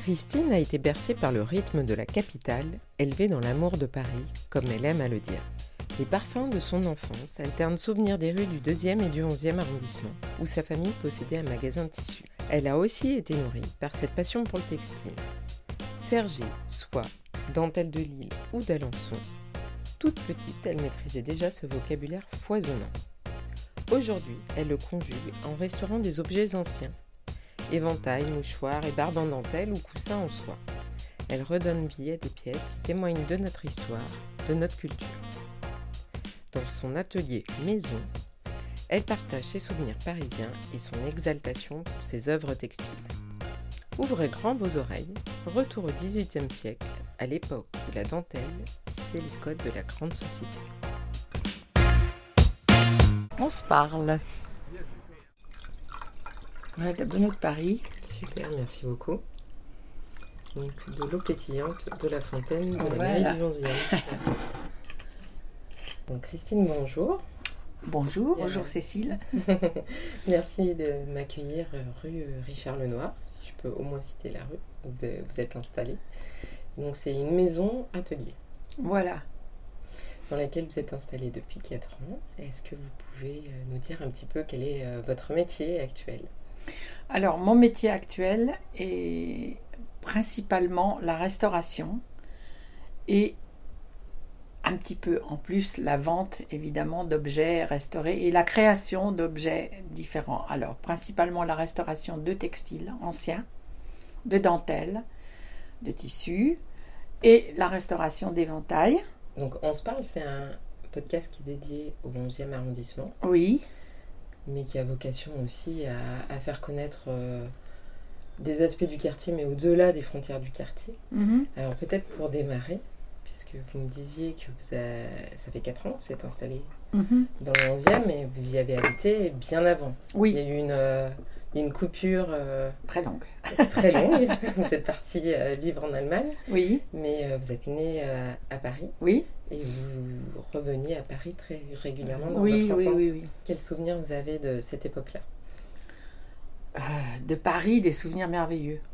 Christine a été bercée par le rythme de la capitale, élevée dans l'amour de Paris, comme elle aime à le dire. Les parfums de son enfance alternent souvenirs des rues du 2e et du 11e arrondissement, où sa famille possédait un magasin de tissus. Elle a aussi été nourrie par cette passion pour le textile. Sergé, soie, dentelle de Lille ou d'Alençon, toute petite, elle maîtrisait déjà ce vocabulaire foisonnant. Aujourd'hui, elle le conjugue en restaurant des objets anciens éventails, mouchoirs et barbes en dentelle ou coussins en soie. Elle redonne vie à des pièces qui témoignent de notre histoire, de notre culture. Dans son atelier maison, elle partage ses souvenirs parisiens et son exaltation pour ses œuvres textiles. Ouvrez grand vos oreilles, retour au XVIIIe siècle, à l'époque où la dentelle tissait les codes de la grande société. On se parle. Ouais, la bonne de Paris. Super, merci beaucoup. Donc, de l'eau pétillante de la fontaine de la Voilà. mairie du 11e. Donc, Christine, bonjour. Bonjour, Bien. bonjour Cécile. Merci de m'accueillir euh, rue euh, Richard Lenoir, si je peux au moins citer la rue où de- vous êtes installée. Donc, c'est une maison atelier Voilà. dans laquelle vous êtes installée depuis 4 ans. Est-ce que vous pouvez euh, nous dire un petit peu quel est euh, votre métier actuel? Alors, mon métier actuel est principalement la restauration et un petit peu en plus la vente évidemment d'objets restaurés et la création d'objets différents. Alors, principalement la restauration de textiles anciens, de dentelles, de tissus et la restauration d'éventails. Donc, On se parle, c'est un podcast qui est dédié au 11e arrondissement. Oui, mais qui a vocation aussi à, à faire connaître euh, des aspects du quartier, mais au-delà des frontières du quartier. Mhm. Alors peut-être pour démarrer, puisque vous me disiez que vous a- ça fait 4 ans que vous êtes installé Mhm. dans le 11e, mais vous y avez habité bien avant. Il y oui, a eu une, euh, il y a une coupure euh, très longue. très longue. vous êtes parti euh, vivre en Allemagne, Oui, mais euh, vous êtes né euh, à Paris oui, et vous reveniez à Paris très régulièrement dans oui, votre oui, enfance. oui, oui. Quels souvenirs vous avez de cette époque-là? De Paris, des souvenirs merveilleux.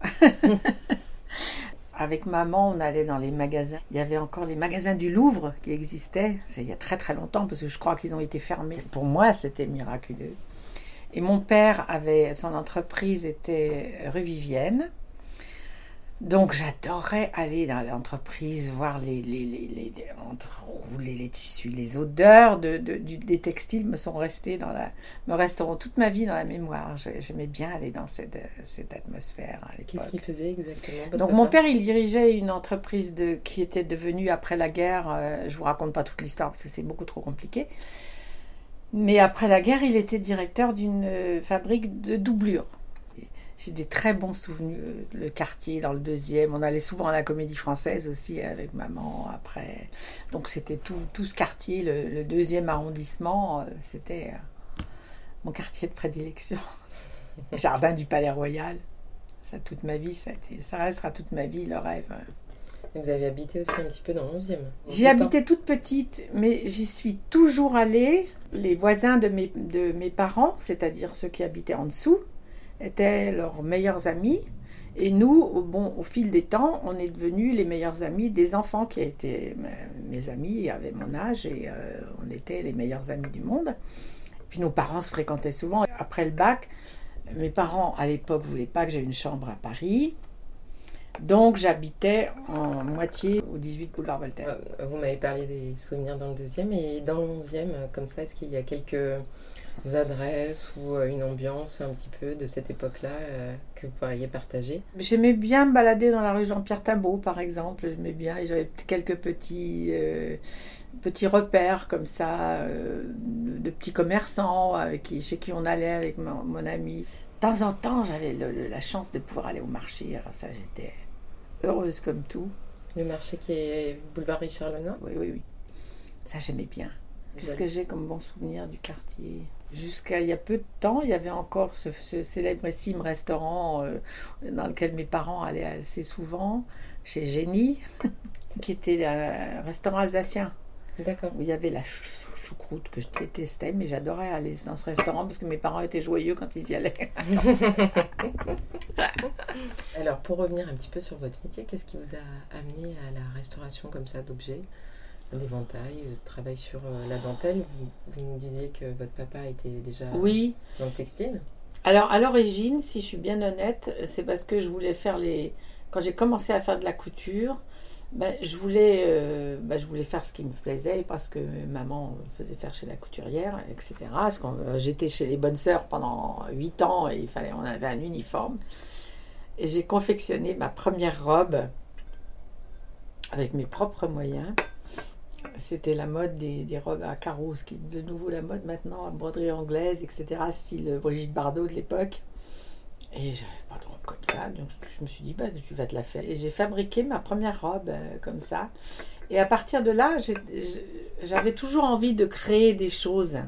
Avec maman, on allait dans les magasins. Il y avait encore les magasins du Louvre qui existaient. C'est il y a très très longtemps parce que je crois qu'ils ont été fermés. Pour moi, c'était miraculeux. Et mon père avait son entreprise était rue Vivienne. Donc j'adorais aller dans l'entreprise, voir les, les, les, les- les- les tissus. Les odeurs de, de- du- des textiles me sont restées dans la, me resteront toute ma vie dans la mémoire. J'aimais bien aller dans cette, cette atmosphère. Qu'est-ce qu'il faisait exactement Donc mon père, il dirigeait une entreprise de, qui était devenue après la guerre, euh, je vous raconte pas toute l'histoire parce que c'est beaucoup trop compliqué, mais après la guerre, il était directeur d'une euh, fabrique de doublures. J'ai des très bons souvenirs. Euh, Le quartier dans le deuxième, on allait souvent à la comédie française aussi avec maman après. Donc c'était tout, tout ce quartier, le, le deuxième arrondissement, euh, c'était mon quartier de prédilection. Jardin du Palais Royal. Ça, toute ma vie, ça, a été, ça restera toute ma vie le rêve. Et Vous avez habité aussi un petit peu dans le 11e J'y habitais toute petite, mais j'y suis toujours allée. Les voisins de mes, parents, c'est-à-dire ceux qui habitaient en dessous, étaient leurs meilleurs amis. Et nous, au, bon, au fil des temps, on est devenus les meilleurs amis des enfants qui étaient mes- mes amis, avaient mon âge, et euh, on était les meilleurs amis du monde. Puis nos parents se fréquentaient souvent. Après le bac, mes parents, à l'époque, voulaient pas que j'aie une chambre à Paris. Donc j'habitais en moitié au 18 boulevard Voltaire. Euh, Vous m'avez parlé des souvenirs dans le deuxième et dans le 11e, euh, comme ça, est-ce qu'il y a quelques adresses ou euh, une ambiance un petit peu de cette époque-là euh, que vous pourriez partager? J'aimais bien me balader dans la rue Jean-Pierre Timbaud, par exemple. J'aimais bien. Et j'avais quelques petits, euh, petits repères comme ça, euh, de, petits commerçants avec qui, chez qui on allait avec mon, mon ami. De temps en temps, j'avais la chance de pouvoir aller au marché. Alors ça, j'étais heureuse comme tout. Le marché qui est boulevard Richard Lenoir Oui, oui, oui. Ça, j'aimais bien. Qu'est-ce que j'ai comme bon souvenir du quartier? Jusqu'à il y a peu de temps, il y avait encore ce, ce célébrissime restaurant euh, dans lequel mes parents allaient assez souvent, chez Génie, qui était un restaurant alsacien. D'accord. où il y avait la chou- choucroute que je détestais, mais j'adorais aller dans ce restaurant parce que mes parents étaient joyeux quand ils y allaient. Alors, pour revenir un petit peu sur votre métier, qu'est-ce qui vous a amené à la restauration comme ça d'objets, d'éventails, euh, travail sur euh, la dentelle? Vous, vous nous disiez que votre papa était déjà Oui, dans le textile. Alors, à l'origine, si je suis bien honnête, c'est parce que je voulais faire les. Quand j'ai commencé à faire de la couture, ben, je, voulais, euh, ben, je voulais faire ce qui me plaisait parce que maman faisait faire chez la couturière, etc. Euh, j'étais chez les bonnes sœurs pendant 8 ans et il fallait, on avait un uniforme. Et j'ai confectionné ma première robe avec mes propres moyens. C'était la mode des, des robes à carreaux, ce qui est de nouveau la mode maintenant, à broderie anglaise, etc., style Brigitte Bardot de l'époque. Et j'avais pas de robe comme ça, donc je me suis dit, bah, tu vas te la faire. Et j'ai fabriqué ma première robe euh, comme ça. Et à partir de là, j'avais toujours envie de créer des choses.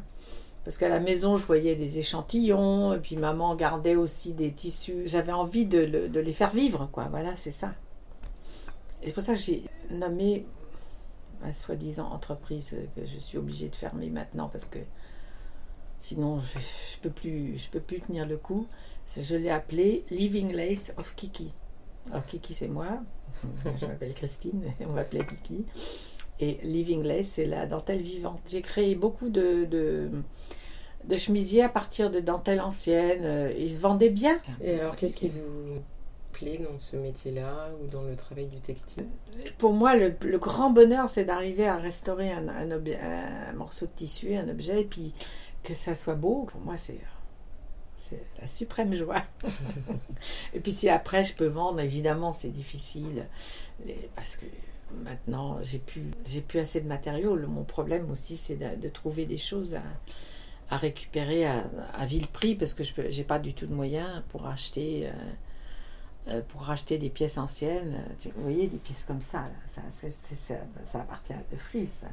Parce qu'à la maison, je voyais des échantillons, et puis maman gardait aussi des tissus. J'avais envie de, de les faire vivre, quoi. Voilà, c'est ça. Et c'est pour ça que j'ai nommé ma soi-disant entreprise que je suis obligée de fermer maintenant parce que sinon je, je peux plus je peux plus tenir le coup. Je l'ai appelé Living Lace of Kiki. Alors Kiki c'est moi, je m'appelle Christine, on m'appelait Kiki. Et Living Lace c'est la dentelle vivante. J'ai créé beaucoup de, de de chemisiers à partir de dentelles anciennes. Euh, Ils se vendaient bien. Et alors, qu'est-ce qui vous plaît dans ce métier-là ou dans le travail du textile? Pour moi, le, le grand bonheur, c'est d'arriver à restaurer un, un objet- un morceau de tissu, un objet, et puis que ça soit beau. Pour moi, c'est c'est la suprême joie. et puis si après je peux vendre, évidemment, c'est difficile parce que maintenant j'ai plus j'ai plus assez de matériaux. Mon problème aussi, c'est de, de trouver des choses à, à récupérer à, à vil prix parce que je j'ai pas du tout de moyens pour acheter. euh, euh, pour racheter des pièces anciennes. Vous voyez, des pièces comme ça, là, ça, ça, ça appartient à De Vries. ça.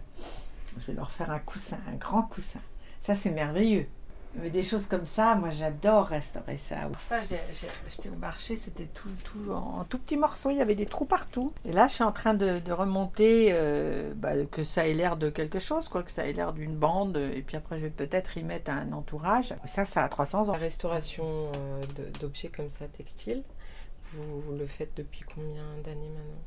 Je vais leur faire un coussin, un grand coussin. Ça, c'est merveilleux. Mais des choses comme ça, moi, j'adore restaurer ça. Pour ça, j'ai acheté au marché, c'était tout, tout en, en tout petits morceaux, il y avait des trous partout. Et là, je suis en train de, de remonter, euh, bah, que ça ait l'air de quelque chose, quoi, que ça ait l'air d'une bande. Et puis après, je vais peut-être y mettre un entourage. Ça, ça a 300 ans. La restauration euh, d'objets comme ça, textiles, vous le faites depuis combien d'années maintenant?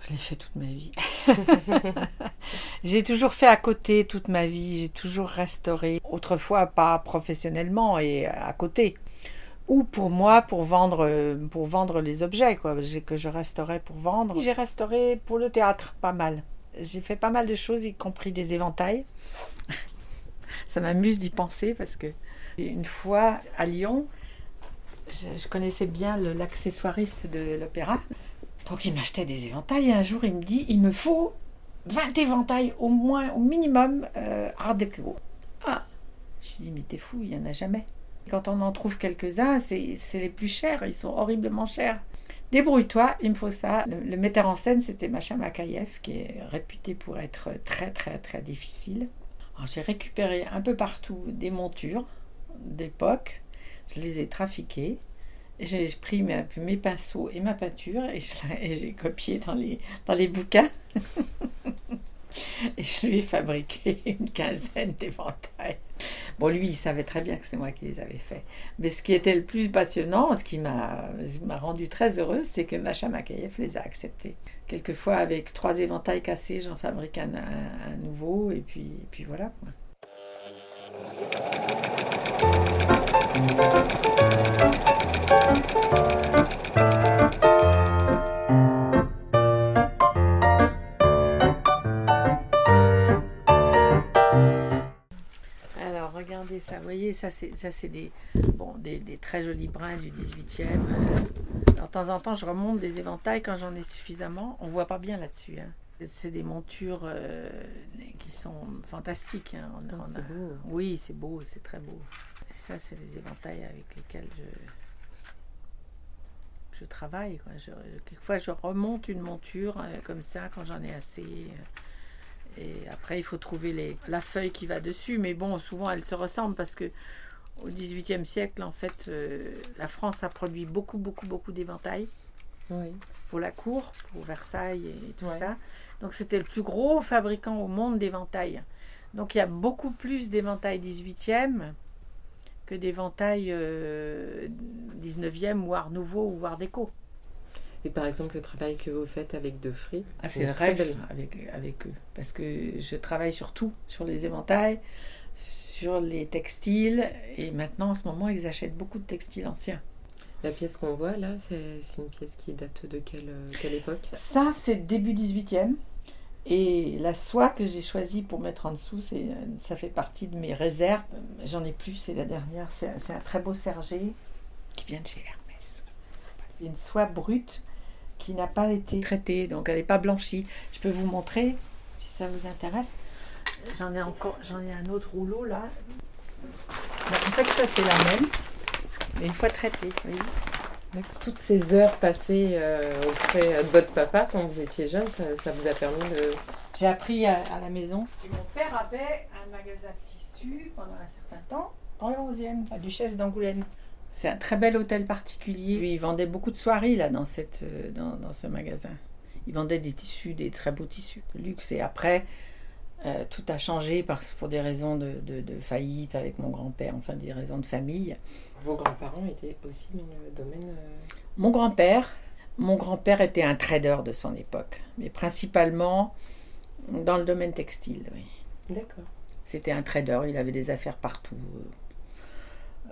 Je l'ai fait toute ma vie. j'ai toujours fait à côté toute ma vie. J'ai toujours restauré. Autrefois, pas professionnellement et à côté. Ou pour moi, pour vendre, euh, pour vendre les objets quoi, que je restaurais pour vendre. J'ai restauré pour le théâtre, pas mal. J'ai fait pas mal de choses, y compris des éventails. Ça m'amuse d'y penser parce que une fois à Lyon, je, je connaissais bien l'accessoiriste de l'opéra. Donc il m'achetait des éventails et un jour il me dit il me faut 20 éventails au moins, au minimum, euh, art. Ah Je dis mais t'es fou, il n'y en a jamais. Quand on en trouve quelques-uns, c'est les plus chers, ils sont horriblement chers. Débrouille-toi, il me faut ça. Le, le metteur en scène, c'était Macha Makayev, qui est réputé pour être très très très difficile. Alors, J'ai récupéré un peu partout des montures d'époque, je les ai trafiquées. J'ai pris mes, mes pinceaux et ma peinture et j'ai copié dans les, dans les bouquins. et je lui ai fabriqué une quinzaine d'éventails. Bon, lui, il savait très bien que c'est moi qui les avais faits. Mais ce qui était le plus passionnant, ce qui m'a rendu très heureuse, c'est que Macha Makayev les a acceptés. Quelquefois, avec trois éventails cassés, j'en fabrique un, nouveau, et puis, puis voilà. quoi. Regardez ça. Vous voyez, ça, c'est, ça, c'est des, bon, des, des très jolis brins du 18e. Euh, De temps en temps, je remonte des éventails quand j'en ai suffisamment. On voit pas bien là-dessus. hein. C'est des montures euh, qui sont fantastiques. hein. On- Ah, on c'est a- beau. Oui, c'est beau, c'est très beau. Ça, c'est les éventails avec lesquels je, je travaille. Quoi. Je- quelquefois, je remonte une monture euh, comme ça quand j'en ai assez. euh, et après, il faut trouver les, la feuille qui va dessus. Mais bon, souvent, elles se ressemblent parce que au XVIIIe siècle, en fait, euh, la France a produit beaucoup, beaucoup, beaucoup d'éventails. Oui. pour la cour, pour Versailles et tout Ouais. ça. Donc c'était le plus gros fabricant au monde d'éventails. Donc il y a beaucoup plus d'éventails 18e que d'éventails euh, 19e ou Art Nouveau ou Art Déco. Et par exemple, le travail que vous faites avec De. Ah, c'est le rêve belle- avec, avec eux. Parce que je travaille sur tout, sur les éventails, sur les textiles. Et maintenant, en ce moment, ils achètent beaucoup de textiles anciens. La pièce qu'on voit là, c'est une pièce qui date de quelle, quelle époque? Ça, c'est début 18e. Et la soie que j'ai choisie pour mettre en dessous, ça fait partie de mes réserves. J'en ai plus, c'est la dernière. C'est un très beau sergé qui vient de chez Hermès. Une soie brute qui n'a pas été traitée, donc elle n'est pas blanchie. Je peux vous montrer si ça vous intéresse. J'en ai encore, j'en ai un autre rouleau là. Bon, en fait, ça c'est la même, mais une fois traitée. Toutes ces heures passées euh, auprès de votre papa quand vous étiez jeune, ça, ça vous a permis de. J'ai appris à, à la maison. mon père avait un magasin de tissus pendant un certain temps dans le 11e, la Duchesse d'Angoulême. C'est un très bel hôtel particulier. Lui, il vendait beaucoup de soieries là dans, cette, euh, dans, dans ce magasin. Il vendait des tissus, des très beaux tissus de luxe. Et après, euh, tout a changé parce, pour des raisons de, de- de faillite avec mon grand-père, enfin des raisons de famille. Vos grands-parents étaient aussi dans le domaine. euh, Mon grand-père, mon grand-père était un trader de son époque, mais principalement dans le domaine textile. Oui. D'accord. C'était un trader, il avait des affaires partout.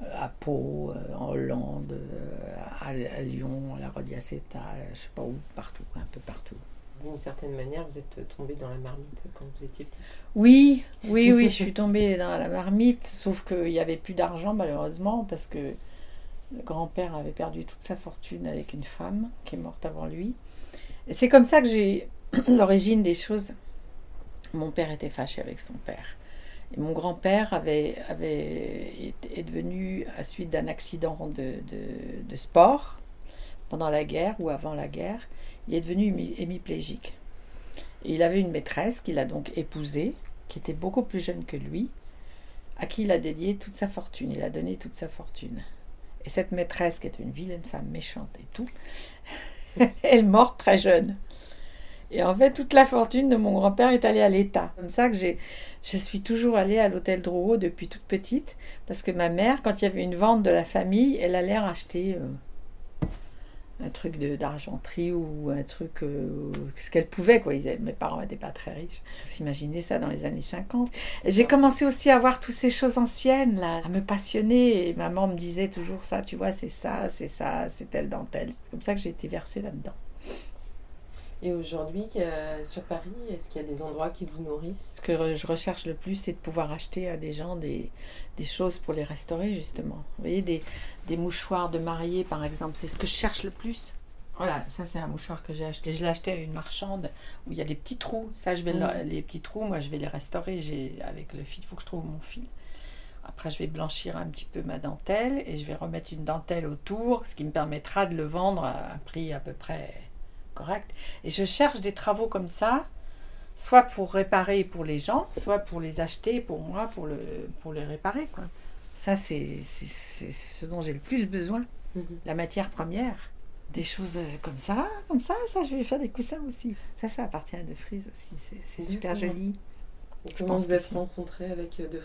Euh, À Pau, euh, en Hollande, euh, à, à Lyon, à la Rodiaceta, je sais pas où, partout, un peu partout. D'une certaine manière, vous êtes tombé dans la marmite quand vous étiez petite. Oui, oui, oui, je suis tombée dans la marmite, sauf qu'il n'y avait plus d'argent malheureusement parce que le grand-père avait perdu toute sa fortune avec une femme qui est morte avant lui. Et c'est comme ça que j'ai l'origine des choses. Mon père était fâché avec son père. Mon grand-père avait, avait, est, devenu, à suite d'un accident de, sport, pendant la guerre ou avant la guerre, il est devenu hémi- hémiplégique. Il avait une maîtresse qu'il a donc épousée, qui était beaucoup plus jeune que lui, à qui il a dédié toute sa fortune. Il a donné toute sa fortune. Et cette maîtresse, qui est une vilaine femme méchante et tout, elle est morte très jeune. Et en fait, toute la fortune de mon grand-père est allée à l'État. Comme ça que je suis toujours allée à l'hôtel Drouot depuis toute petite, parce que ma mère, quand il y avait une vente de la famille, elle allait racheter euh, un truc d'argenterie ou un truc, euh, ce qu'elle pouvait. Quoi. Mes parents n'étaient pas très riches. Vous imaginez ça dans les années 50. Et j'ai commencé aussi à voir toutes ces choses anciennes, là, à me passionner. Et maman me disait toujours ça, tu vois, c'est ça, c'est ça, c'est telle dentelle. C'est comme ça que j'ai été versée là-dedans. Et aujourd'hui, euh, sur Paris, est-ce qu'il y a des endroits qui vous nourrissent? Ce que je recherche le plus, c'est de pouvoir acheter à des gens des, des choses pour les restaurer, justement. Vous voyez, des, des mouchoirs de mariée, par exemple. C'est ce que je cherche le plus. Voilà, ça c'est un mouchoir que j'ai acheté. Je l'ai acheté à une marchande où il y a des petits trous. Ça, je vais Mm. le- les petits trous, moi, je vais les restaurer. J'ai avec le fil, il faut que je trouve mon fil. Après, je vais blanchir un petit peu ma dentelle et je vais remettre une dentelle autour, ce qui me permettra de le vendre à un prix à peu près correct. Et je cherche des travaux comme ça, soit pour réparer pour les gens, soit pour les acheter pour moi, pour, le, pour les réparer. Quoi. Ça, c'est c'est- c'est ce dont j'ai le plus besoin, Mhm. la matière première. Des choses euh, comme ça, comme ça, ça, je vais faire des coussins aussi. Ça, ça appartient à De Frise aussi. C'est- super joli. Comment pense vous êtes si. rencontrés avec euh, De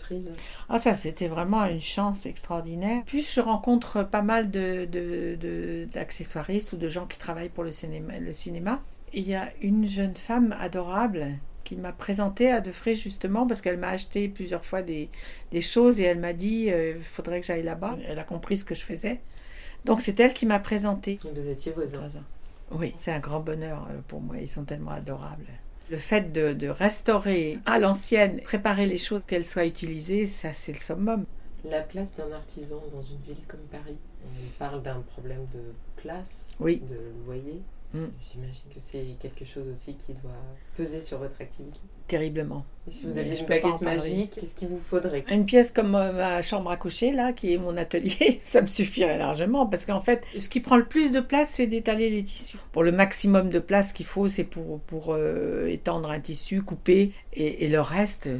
Ah, ça, c'était vraiment une chance extraordinaire. Puis, je rencontre pas mal de, de- de- d'accessoiristes ou de gens qui travaillent pour le cinéma. Le cinéma. Et il y a une jeune femme adorable qui m'a présenté à De Vries justement parce qu'elle m'a acheté plusieurs fois des, des choses et elle m'a dit il faudrait que j'aille là-bas. Elle a compris ce que je faisais. Donc, c'est elle qui m'a présenté. Et Vous étiez voisins. Oui, c'est un grand bonheur euh, pour moi. Ils sont tellement adorables. Le fait de, de restaurer à l'ancienne, préparer les choses qu'elles soient utilisées, ça c'est le summum. La place d'un artisan dans une ville comme Paris, on parle d'un problème de place, Oui. de loyer. Mm. J'imagine que c'est quelque chose aussi qui doit peser sur votre activité. Terriblement. Et si vous aviez une baguette magique, qu'est-ce qu'il vous faudrait? Une pièce comme euh, ma chambre à coucher, là, qui est mon atelier, ça me suffirait largement. Parce qu'en fait, ce qui prend le plus de place, c'est d'étaler les tissus. Pour le maximum de place qu'il faut, c'est pour, pour euh, étendre un tissu, couper. Et, et le reste, euh,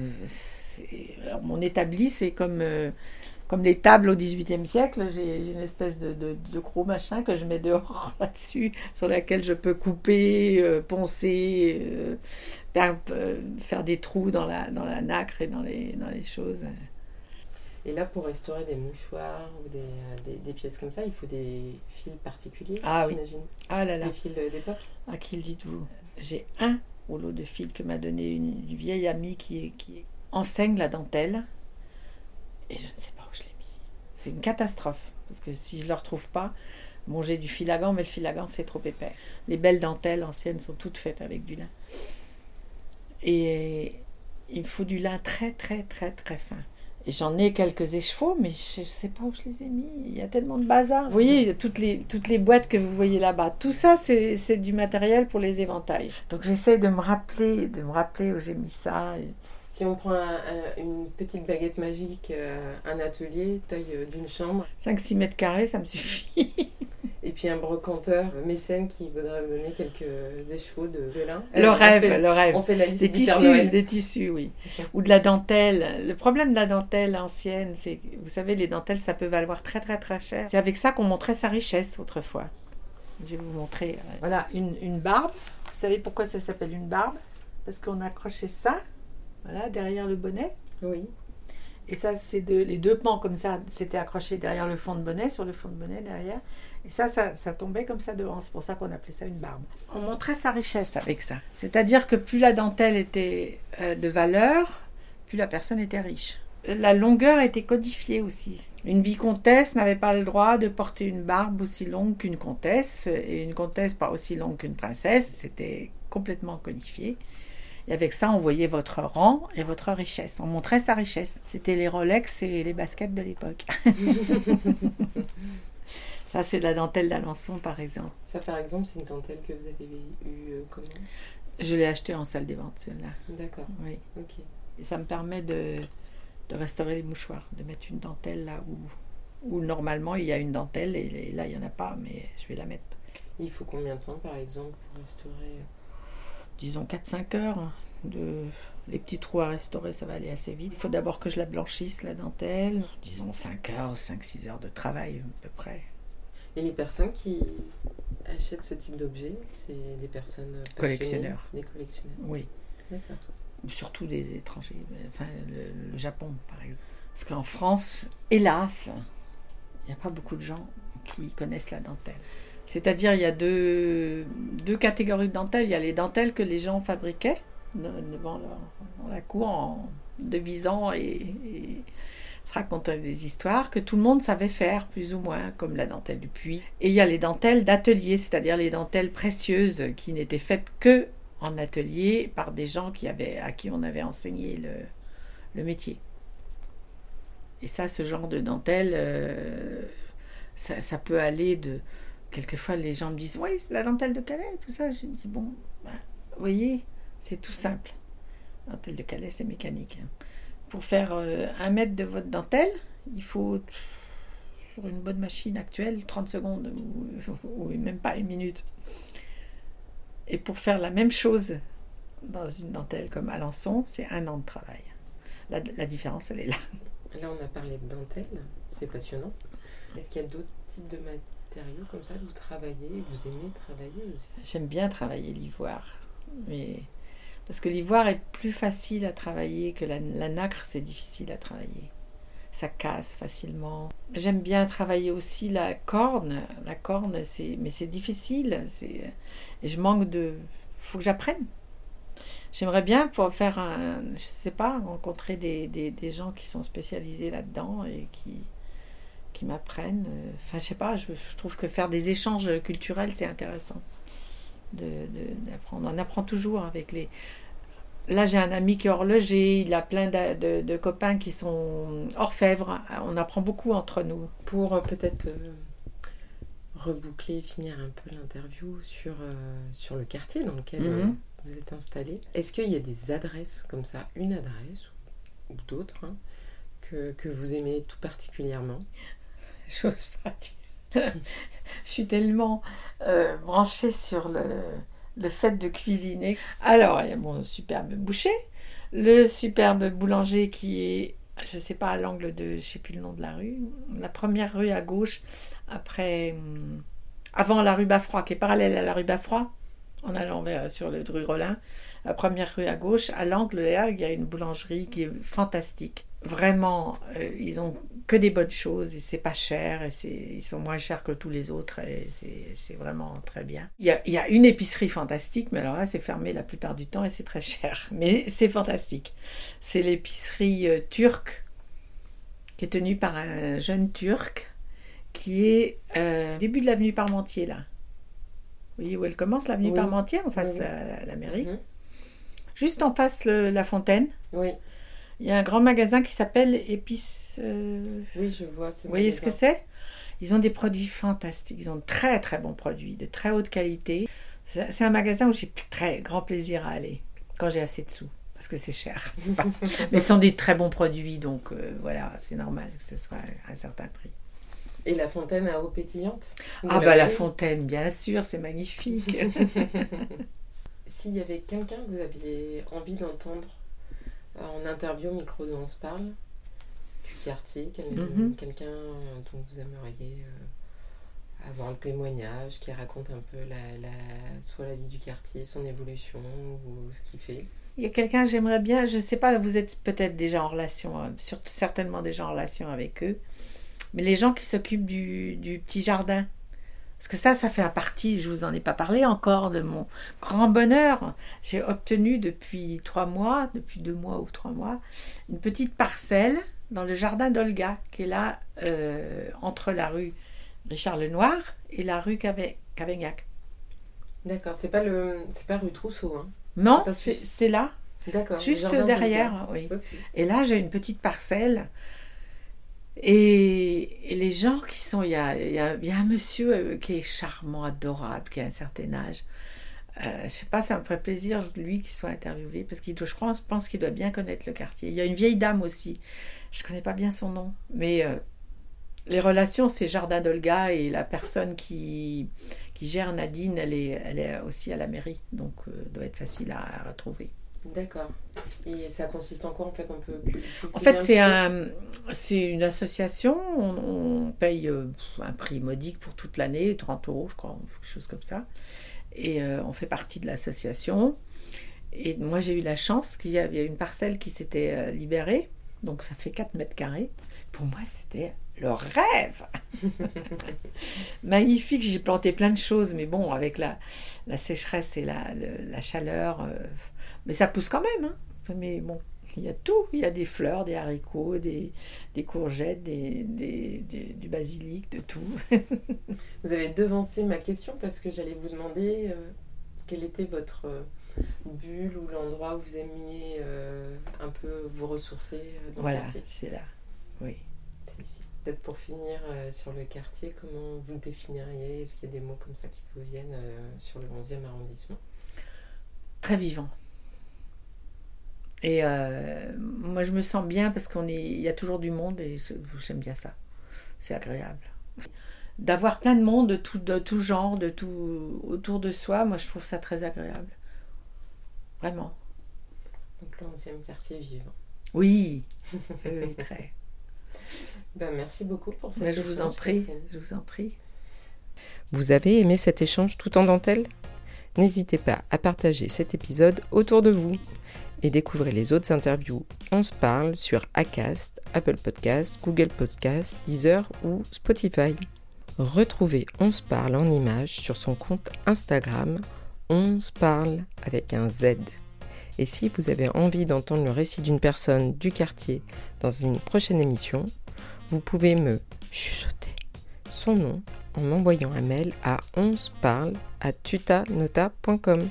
alors, mon établi, c'est comme, euh, comme les tables au XVIIIe siècle, j'ai une espèce de, de- de gros machin que je mets dehors là-dessus, sur laquelle je peux couper, euh, poncer, euh, faire, euh, faire des trous dans la, dans la nacre et dans les, dans les choses. Et là, pour restaurer des mouchoirs ou des, des- des pièces comme ça, il faut des fils particuliers, Ah oui. j'imagine. Ah là là, Des fils d'époque. à qui le dites-vous? J'ai un rouleau de fil que m'a donné une, une vieille amie qui, qui enseigne la dentelle. Et je ne sais pas où je l'ai mis. C'est une catastrophe. Parce que si je ne le retrouve pas, bon, j'ai du fil à gants, mais le fil à gants, c'est trop épais. Les belles dentelles anciennes sont toutes faites avec du lin. Et il faut du lin très, très, très, très fin. Et J'en ai quelques écheveaux, mais je ne sais pas où je les ai mis. Il y a tellement de bazar. Vous voyez, toutes les, toutes les boîtes que vous voyez là-bas, tout ça, c'est c'est du matériel pour les éventails. Donc j'essaie de me rappeler, de me rappeler où j'ai mis ça. Et- Si on prend un- un- une petite baguette magique, euh, un atelier, taille euh, d'une chambre, 5-6 mètres carrés, ça me suffit. et puis un brocanteur euh, mécène qui voudrait me donner quelques écheveaux de, de lin. Le rêve, fait- le rêve. On fait la liste Des du Père tissus, Noël. des tissus, oui. Ou de la dentelle. Le problème de la dentelle ancienne, c'est que, vous savez, les dentelles, ça peut valoir très très très cher. C'est avec ça qu'on montrait sa richesse autrefois. Je vais vous montrer. Voilà, une, une barbe. Vous savez pourquoi ça s'appelle une barbe? Parce qu'on a accroché ça, voilà, derrière le bonnet. Oui. Et ça, c'est de, les deux pans comme ça, c'était accroché derrière le fond de bonnet, sur le fond de bonnet derrière. Et ça, ça, ça tombait comme ça devant. C'est pour ça qu'on appelait ça une barbe. On montrait sa richesse avec ça. C'est-à-dire que plus la dentelle était euh, de valeur, plus la personne était riche. La longueur était codifiée aussi. Une vicomtesse n'avait pas le droit de porter une barbe aussi longue qu'une comtesse, et une comtesse pas aussi longue qu'une princesse. C'était complètement codifié. Et avec ça, on voyait votre rang et votre richesse. On montrait sa richesse. C'était les Rolex et les baskets de l'époque. ça, c'est de la dentelle d'Alençon, par exemple. Ça, par exemple, c'est une dentelle que vous avez eue euh, comment? Je l'ai achetée en salle des ventes, celle-là. D'accord, Oui. ok. Et ça me permet de, de restaurer les mouchoirs, de mettre une dentelle là où, où normalement il y a une dentelle et là il n'y en a pas, mais je vais la mettre, Il faut combien de temps, par exemple, pour restaurer? Disons 4-5 heures. De... Les petits trous à restaurer, ça va aller assez vite. Il faut d'abord que je la blanchisse, la dentelle. Disons 5 heures, 5-6 heures de travail à peu près. Et les personnes qui achètent ce type d'objet, c'est des personnes Collectionneurs. Des collectionneurs. Oui. D'accord. surtout des étrangers, enfin le, le Japon par exemple. Parce qu'en France, hélas, il n'y a pas beaucoup de gens qui connaissent la dentelle. C'est-à-dire il y a deux, deux catégories de dentelles. Il y a les dentelles que les gens fabriquaient devant dans la cour en devisant et, se racontant des histoires que tout le monde savait faire plus ou moins, comme la dentelle du puits. Et il y a les dentelles d'atelier, c'est-à-dire les dentelles précieuses qui n'étaient faites que en atelier par des gens qui avaient, à qui on avait enseigné le, métier. Et ça, ce genre de dentelle, euh, ça peut aller de... Quelquefois, les gens me disent, oui, c'est la dentelle de Calais, tout ça. Je dis, bon, ben, vous voyez, c'est tout simple. La dentelle de Calais, c'est mécanique. hein. Pour faire euh, un mètre de votre dentelle, il faut, sur une bonne machine actuelle, 30 secondes, ou, même pas une minute. Et pour faire la même chose dans une dentelle comme Alençon, c'est un an de travail. La, la différence, elle est là. Là, on a parlé de dentelle, c'est passionnant. Est-ce qu'il y a d'autres types de comme ça que vous travaillez, vous aimez travailler aussi J'aime bien travailler l'ivoire. Mais... Parce que l'ivoire est plus facile à travailler que la, la nacre, c'est difficile à travailler. Ça casse facilement. J'aime bien travailler aussi la corne. La corne, c'est mais c'est difficile. C'est et je manque de. Faut que j'apprenne. J'aimerais bien pouvoir faire un. Je sais pas, rencontrer des, des, des gens qui sont spécialisés là-dedans et qui qui m'apprennent. Enfin, je sais pas. Je, je trouve que faire des échanges culturels, c'est intéressant de, de- d'apprendre. On apprend toujours avec les. Là, j'ai un ami qui est horloger, il a plein de, de- de copains qui sont orfèvres. On apprend beaucoup entre nous. Pour euh, peut-être euh, reboucler, finir un peu l'interview sur, euh, sur le quartier dans lequel euh, Mhm. vous êtes installé, est-ce qu'il y a des adresses comme ça, une adresse ou d'autres, hein, que, que vous aimez tout particulièrement? J'ose pas. Je suis tellement euh, branchée sur le, fait de cuisiner. Alors, il y a mon superbe boucher, le superbe boulanger qui est je sais pas, à l'angle de, je ne sais plus le nom de la rue, la première rue à gauche, après, hum, avant la rue Baffroy, qui est parallèle à la rue Baffroy, en allant vers, sur le rue Rollin, la première rue à gauche, à l'angle là, il y a une boulangerie qui est fantastique. Vraiment, euh, ils ont que des bonnes choses et c'est pas cher et ils sont moins chers que tous les autres et c'est vraiment très bien. Il y, a, il y, a, une épicerie fantastique, mais alors là c'est fermé la plupart du temps et c'est très cher, mais c'est fantastique. C'est l'épicerie euh, turque qui est tenue par un jeune turc qui est euh, au début de l'avenue Parmentier là. Vous voyez où elle commence, l'avenue Parmentier, en face de la, mairie? Mhm. Juste en face la fontaine? Oui. Il y a un grand magasin qui s'appelle Épice. Euh, oui, je vois. Vous voyez ce que c'est? Ils ont des produits fantastiques. Ils ont de très très bons produits, de très haute qualité. C'est un magasin où j'ai très grand plaisir à aller quand j'ai assez de sous. Parce que c'est cher. Mais ce sont des très bons produits, donc euh, voilà, c'est normal que ce soit à un certain prix. Et la fontaine à eau pétillante? Ah bah la fontaine, bien sûr, c'est magnifique. S'il y avait quelqu'un que vous aviez envie d'entendre en interview micro de On se parle du quartier, mhm. quelqu'un dont vous aimeriez euh, avoir le témoignage, qui raconte un peu la, soit la vie du quartier, son évolution ou ce qu'il fait. Il y a quelqu'un que j'aimerais bien, je ne sais pas, vous êtes peut-être déjà en relation, euh, certainement déjà en relation avec eux, mais les gens qui s'occupent du, du petit jardin, parce que ça, ça fait un partie, je vous en ai pas parlé encore, de mon grand bonheur. J'ai obtenu depuis trois mois, depuis deux mois ou trois mois, une petite parcelle dans le jardin d'Olga, qui est là euh, entre la rue Richard Lenoir et la rue Cavaignac. D'accord, c'est pas le, c'est pas rue Trousseau, hein Non, c'est là. D'accord. Juste derrière, oui. Et là, j'ai une petite parcelle et, les gens qui sont. Il y a, il y a, un monsieur euh, qui est charmant, adorable, qui a un certain âge. Euh, je sais pas, ça me ferait plaisir, lui, qu'il soit interviewé, parce qu'il je pense, pense qu'il doit bien connaître le quartier. Il y a une vieille dame aussi, je connais pas bien son nom, mais euh, les relations, c'est Jardin d'Olga et la personne qui, qui gère Nadine, elle est, elle est aussi à la mairie, donc doit être facile à retrouver. D'accord. Et ça consiste en quoi en fait On peut En fait, c'est un, c'est une association. On, paye euh, un prix modique pour toute l'année, 30 euros, je crois, quelque chose comme ça. Et euh, on fait partie de l'association. Et moi, j'ai eu la chance qu'il y avait une parcelle qui s'était euh, libérée. Donc, ça fait 4 mètres carrés. Pour moi, c'était le rêve Magnifique, j'ai planté plein de choses, mais bon, avec la, la sécheresse et la, la chaleur, mais ça pousse quand même. Hein. Mais bon, il y a tout. Il y a des fleurs, des haricots, des, des courgettes, des, des, du basilic, de tout. vous avez devancé ma question parce que j'allais vous demander euh, quel était votre euh, bulle ou l'endroit où vous aimiez euh, un peu vous ressourcer dans voilà, le quartier? c'est là. Oui. Peut-être pour finir sur le quartier, comment vous le définiriez? Est-ce qu'il y a des mots comme ça qui vous viennent sur le 11e arrondissement? Très vivant. Et euh, moi, je me sens bien parce qu'on est, il y a toujours du monde et j'aime bien ça. C'est agréable. D'avoir plein de monde de tout, de tout genre, de tout autour de soi, moi, je trouve ça très agréable. Vraiment. Donc le 11e quartier vivant. Oui, oui, très. Ben, merci beaucoup pour cette ben, Je vous en prie, je vous en prie. Vous avez aimé cet échange tout en dentelle? N'hésitez pas à partager cet épisode autour de vous et découvrez les autres interviews On se parle sur Acast, Apple Podcast, Google Podcast, Deezer ou Spotify. Retrouvez On se parle en images sur son compte Instagram On se parle avec un Z. Et si vous avez envie d'entendre le récit d'une personne du quartier dans une prochaine émission, vous pouvez me chuchoter son nom en m'envoyant un mail à onsparle à tutanota.com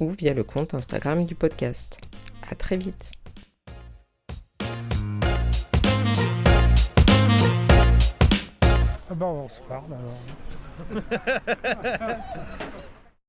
ou via le compte Instagram du podcast. À très vite. Ah bah on se parle alors.